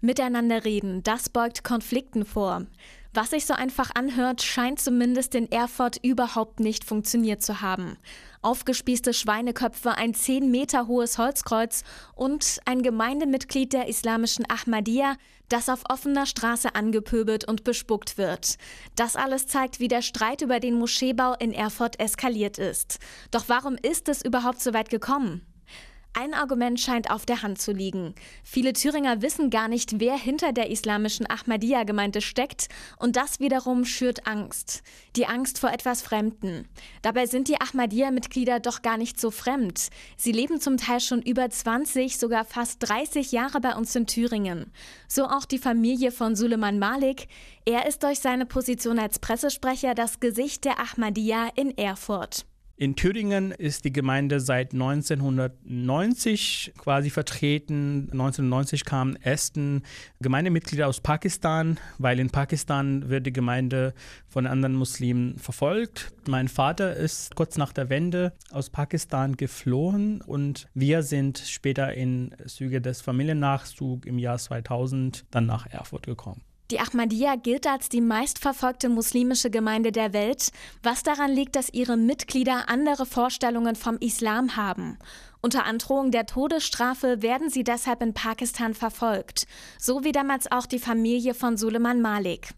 Miteinander reden, das beugt Konflikten vor. Was sich so einfach anhört, scheint zumindest in Erfurt überhaupt nicht funktioniert zu haben. Aufgespießte Schweineköpfe, ein 10 Meter hohes Holzkreuz und ein Gemeindemitglied der islamischen Ahmadiyya, das auf offener Straße angepöbelt und bespuckt wird. Das alles zeigt, wie der Streit über den Moscheebau in Erfurt eskaliert ist. Doch warum ist es überhaupt so weit gekommen? Ein Argument scheint auf der Hand zu liegen. Viele Thüringer wissen gar nicht, wer hinter der islamischen Ahmadiyya-Gemeinde steckt und das wiederum schürt Angst. Die Angst vor etwas Fremden. Dabei sind die Ahmadiyya-Mitglieder doch gar nicht so fremd. Sie leben zum Teil schon über 20, sogar fast 30 Jahre bei uns in Thüringen. So auch die Familie von Suleiman Malik. Er ist durch seine Position als Pressesprecher das Gesicht der Ahmadiyya in Erfurt. In Thüringen ist die Gemeinde seit 1990 quasi vertreten. 1990 kamen ersten Gemeindemitglieder aus Pakistan, weil in Pakistan wird die Gemeinde von anderen Muslimen verfolgt. Mein Vater ist kurz nach der Wende aus Pakistan geflohen und wir sind später in Züge des Familiennachzugs im Jahr 2000 dann nach Erfurt gekommen. Die Ahmadiyya gilt als die meistverfolgte muslimische Gemeinde der Welt, was daran liegt, dass ihre Mitglieder andere Vorstellungen vom Islam haben. Unter Androhung der Todesstrafe werden sie deshalb in Pakistan verfolgt, so wie damals auch die Familie von Suleiman Malik.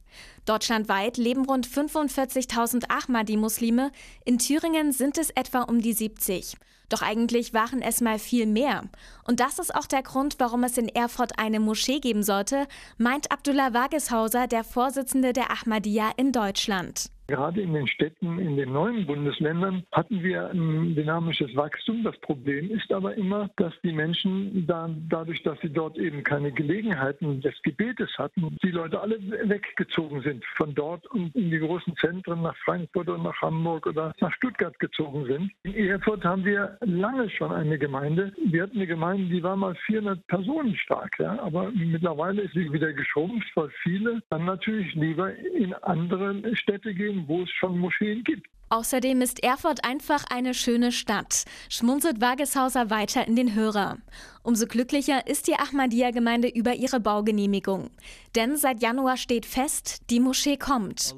Deutschlandweit leben rund 45.000 Ahmadi-Muslime, in Thüringen sind es etwa um die 70. Doch eigentlich waren es mal viel mehr. Und das ist auch der Grund, warum es in Erfurt eine Moschee geben sollte, meint Abdullah Wageshauser, der Vorsitzende der Ahmadiyya in Deutschland. Gerade in den Städten, in den neuen Bundesländern hatten wir ein dynamisches Wachstum. Das Problem ist aber immer, dass die Menschen dann, dadurch, dass sie dort eben keine Gelegenheiten des Gebetes hatten, die Leute alle weggezogen sind von dort und in die großen Zentren nach Frankfurt oder nach Hamburg oder nach Stuttgart gezogen sind. In Erfurt haben wir lange schon eine Gemeinde. Wir hatten eine Gemeinde, die war mal 400 Personen stark, ja, aber mittlerweile ist sie wieder geschrumpft, weil viele dann natürlich lieber in andere Städte gehen, wo es schon Moscheen gibt. Außerdem ist Erfurt einfach eine schöne Stadt, schmunzelt Wageshauser weiter in den Hörer. Umso glücklicher ist die Ahmadiyya-Gemeinde über ihre Baugenehmigung. Denn seit Januar steht fest, die Moschee kommt.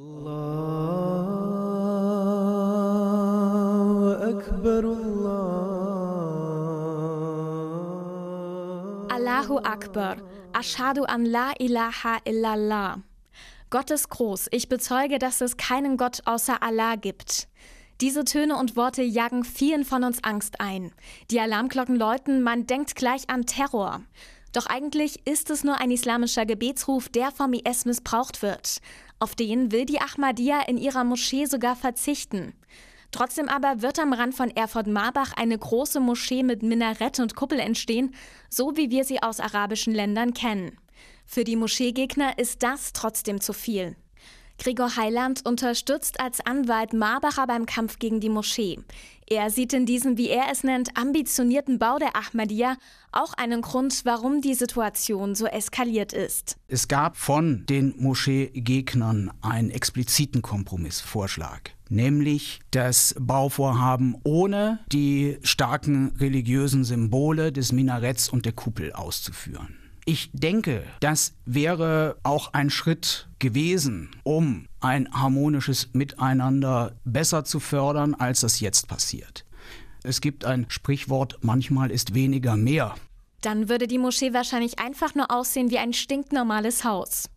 Allahu Akbar. Ashadu an la ilaha illallah. Gott ist groß, ich bezeuge, dass es keinen Gott außer Allah gibt. Diese Töne und Worte jagen vielen von uns Angst ein. Die Alarmglocken läuten, man denkt gleich an Terror. Doch eigentlich ist es nur ein islamischer Gebetsruf, der vom IS missbraucht wird. Auf den will die Ahmadiyya in ihrer Moschee sogar verzichten. Trotzdem aber wird am Rand von Erfurt-Marbach eine große Moschee mit Minarett und Kuppel entstehen, so wie wir sie aus arabischen Ländern kennen. Für die Moscheegegner ist das trotzdem zu viel. Gregor Heiland unterstützt als Anwalt Marbacher beim Kampf gegen die Moschee. Er sieht in diesem, wie er es nennt, ambitionierten Bau der Ahmadiyya auch einen Grund, warum die Situation so eskaliert ist. Es gab von den Moscheegegnern einen expliziten Kompromissvorschlag nämlich das Bauvorhaben ohne die starken religiösen Symbole des Minaretts und der Kuppel auszuführen. Ich denke, das wäre auch ein Schritt gewesen, um ein harmonisches Miteinander besser zu fördern, als das jetzt passiert. Es gibt ein Sprichwort, manchmal ist weniger mehr. Dann würde die Moschee wahrscheinlich einfach nur aussehen wie ein stinknormales Haus.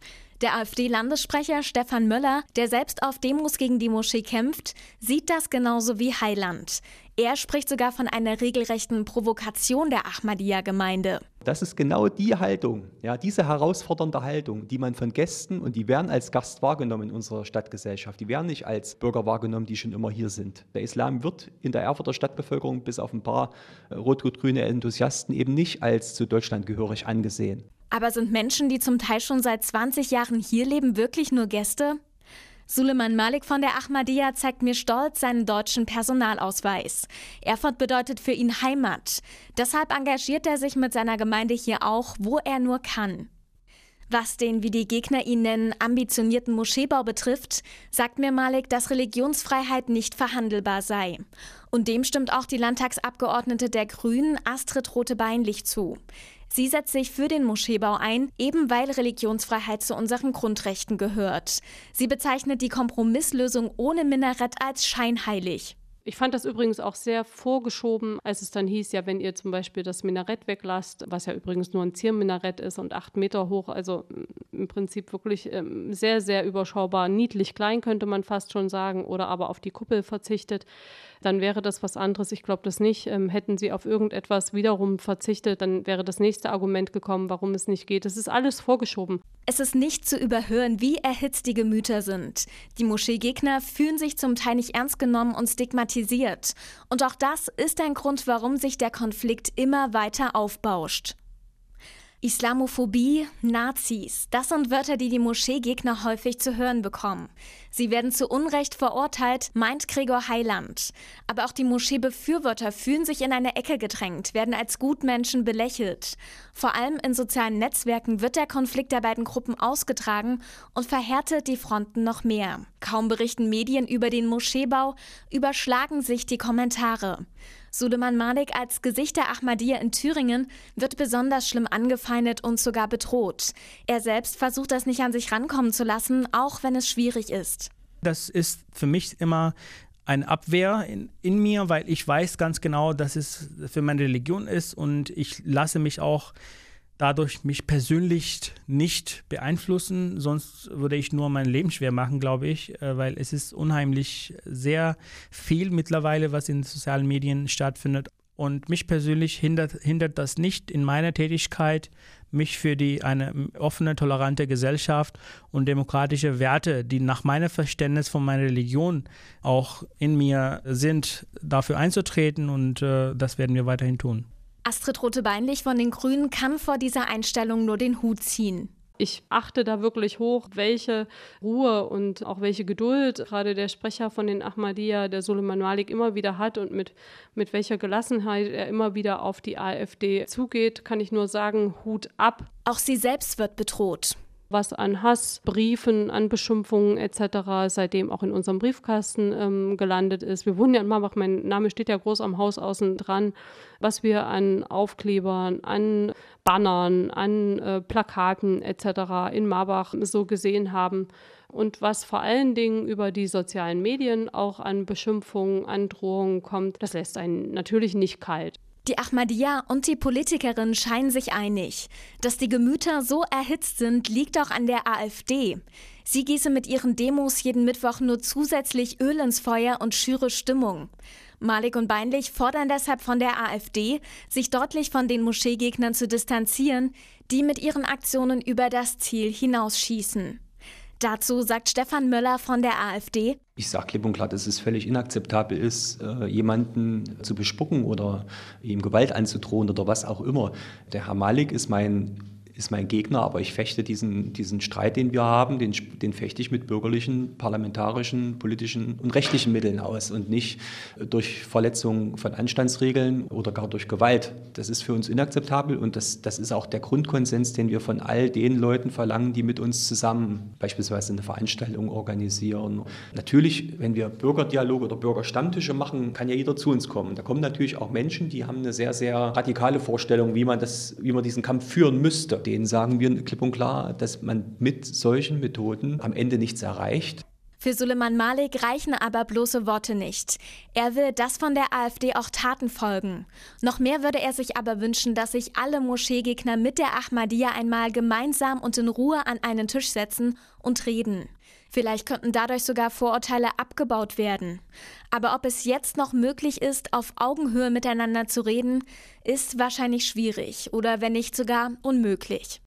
Der AfD-Landessprecher Stefan Möller, der selbst auf Demos gegen die Moschee kämpft, sieht das genauso wie Heiland. Er spricht sogar von einer regelrechten Provokation der Ahmadiyya-Gemeinde. Das ist genau die Haltung, ja, diese herausfordernde Haltung, die man von Gästen und die werden als Gast wahrgenommen in unserer Stadtgesellschaft. Die werden nicht als Bürger wahrgenommen, die schon immer hier sind. Der Islam wird in der Erfurter Stadtbevölkerung bis auf ein paar äh, rot-rot-grüne Enthusiasten eben nicht als zu Deutschland gehörig angesehen. Aber sind Menschen, die zum Teil schon seit 20 Jahren hier leben, wirklich nur Gäste? Suleiman Malik von der Ahmadiyya zeigt mir stolz seinen deutschen Personalausweis. Erfurt bedeutet für ihn Heimat. Deshalb engagiert er sich mit seiner Gemeinde hier auch, wo er nur kann. Was den, wie die Gegner ihn nennen, ambitionierten Moscheebau betrifft, sagt mir Malik, dass Religionsfreiheit nicht verhandelbar sei. Und dem stimmt auch die Landtagsabgeordnete der Grünen, Astrid Rote-Beinlich, zu. Sie setzt sich für den Moscheebau ein, eben weil Religionsfreiheit zu unseren Grundrechten gehört. Sie bezeichnet die Kompromisslösung ohne Minarett als scheinheilig. Ich fand das übrigens auch sehr vorgeschoben, als es dann hieß, ja, wenn ihr zum Beispiel das Minarett weglasst, was ja übrigens nur ein Zierminarett ist und acht Meter hoch, also im Prinzip wirklich ähm, sehr, sehr überschaubar, niedlich klein könnte man fast schon sagen, oder aber auf die Kuppel verzichtet, dann wäre das was anderes. Ich glaube das nicht. Ähm, hätten sie auf irgendetwas wiederum verzichtet, dann wäre das nächste Argument gekommen, warum es nicht geht. Es ist alles vorgeschoben. Es ist nicht zu überhören, wie erhitzt die Gemüter sind. Die Moscheegegner fühlen sich zum Teil nicht ernst genommen und stigmatisiert. Und auch das ist ein Grund, warum sich der Konflikt immer weiter aufbauscht. Islamophobie, Nazis, das sind Wörter, die die Moscheegegner häufig zu hören bekommen. Sie werden zu Unrecht verurteilt, meint Gregor Heiland. Aber auch die Moscheebefürworter fühlen sich in eine Ecke gedrängt, werden als Gutmenschen belächelt. Vor allem in sozialen Netzwerken wird der Konflikt der beiden Gruppen ausgetragen und verhärtet die Fronten noch mehr. Kaum berichten Medien über den Moscheebau, überschlagen sich die Kommentare. Suleiman Malik als Gesicht der Ahmadiyya in Thüringen wird besonders schlimm angefeindet und sogar bedroht. Er selbst versucht das nicht an sich rankommen zu lassen, auch wenn es schwierig ist. Das ist für mich immer eine Abwehr in, in, mir, weil ich weiß ganz genau, dass es für meine Religion ist und ich lasse mich auch dadurch mich persönlich nicht beeinflussen, sonst würde ich nur mein Leben schwer machen, glaube ich, äh, weil es ist unheimlich sehr viel mittlerweile, was in sozialen Medien stattfindet. Und mich persönlich hindert, hindert das nicht in meiner Tätigkeit, mich für die, eine offene, tolerante Gesellschaft und demokratische Werte, die nach meinem Verständnis von meiner Religion auch in mir sind, dafür einzutreten. Und äh, das werden wir weiterhin tun. Astrid Rote-Beinlich von den Grünen kann vor dieser Einstellung nur den Hut ziehen. Ich achte da wirklich hoch, welche Ruhe und auch welche Geduld gerade der Sprecher von den Ahmadiyya, der Suleiman Malik, immer wieder hat und mit, mit welcher Gelassenheit er immer wieder auf die AfD zugeht, kann ich nur sagen, Hut ab. Auch sie selbst wird bedroht was an Hassbriefen, an Beschimpfungen etc. seitdem auch in unserem Briefkasten ähm, gelandet ist. Wir wohnen ja in Marbach, mein Name steht ja groß am Haus außen dran, was wir an Aufklebern, an Bannern, an äh, Plakaten etc. in Marbach so gesehen haben und was vor allen Dingen über die sozialen Medien auch an Beschimpfungen, an Drohungen kommt, das lässt einen natürlich nicht kalt. Die Ahmadiyya und die Politikerin scheinen sich einig. Dass die Gemüter so erhitzt sind, liegt auch an der AfD. Sie gieße mit ihren Demos jeden Mittwoch nur zusätzlich Öl ins Feuer und schüre Stimmung. Malik und Beinlich fordern deshalb von der AfD, sich deutlich von den Moscheegegnern zu distanzieren, die mit ihren Aktionen über das Ziel hinausschießen. Dazu sagt Stefan Möller von der AfD. Ich sage klipp und klar, dass es völlig inakzeptabel ist, äh, jemanden zu bespucken oder ihm Gewalt anzudrohen oder was auch immer. Der Herr Malik ist mein ist mein Gegner, aber ich fechte diesen, diesen Streit, den wir haben, den, den fechte ich mit bürgerlichen, parlamentarischen, politischen und rechtlichen Mitteln aus und nicht durch Verletzung von Anstandsregeln oder gar durch Gewalt. Das ist für uns inakzeptabel und das, das ist auch der Grundkonsens, den wir von all den Leuten verlangen, die mit uns zusammen beispielsweise eine Veranstaltung organisieren. Natürlich, wenn wir Bürgerdialoge oder Bürgerstammtische machen, kann ja jeder zu uns kommen. Da kommen natürlich auch Menschen, die haben eine sehr, sehr radikale Vorstellung, wie man, das, wie man diesen Kampf führen müsste denen sagen wir klipp und klar, dass man mit solchen Methoden am Ende nichts erreicht. Für Suleiman Malik reichen aber bloße Worte nicht. Er will, dass von der AfD auch Taten folgen. Noch mehr würde er sich aber wünschen, dass sich alle Moscheegegner mit der Ahmadiyya einmal gemeinsam und in Ruhe an einen Tisch setzen und reden. Vielleicht könnten dadurch sogar Vorurteile abgebaut werden. Aber ob es jetzt noch möglich ist, auf Augenhöhe miteinander zu reden, ist wahrscheinlich schwierig oder wenn nicht sogar unmöglich.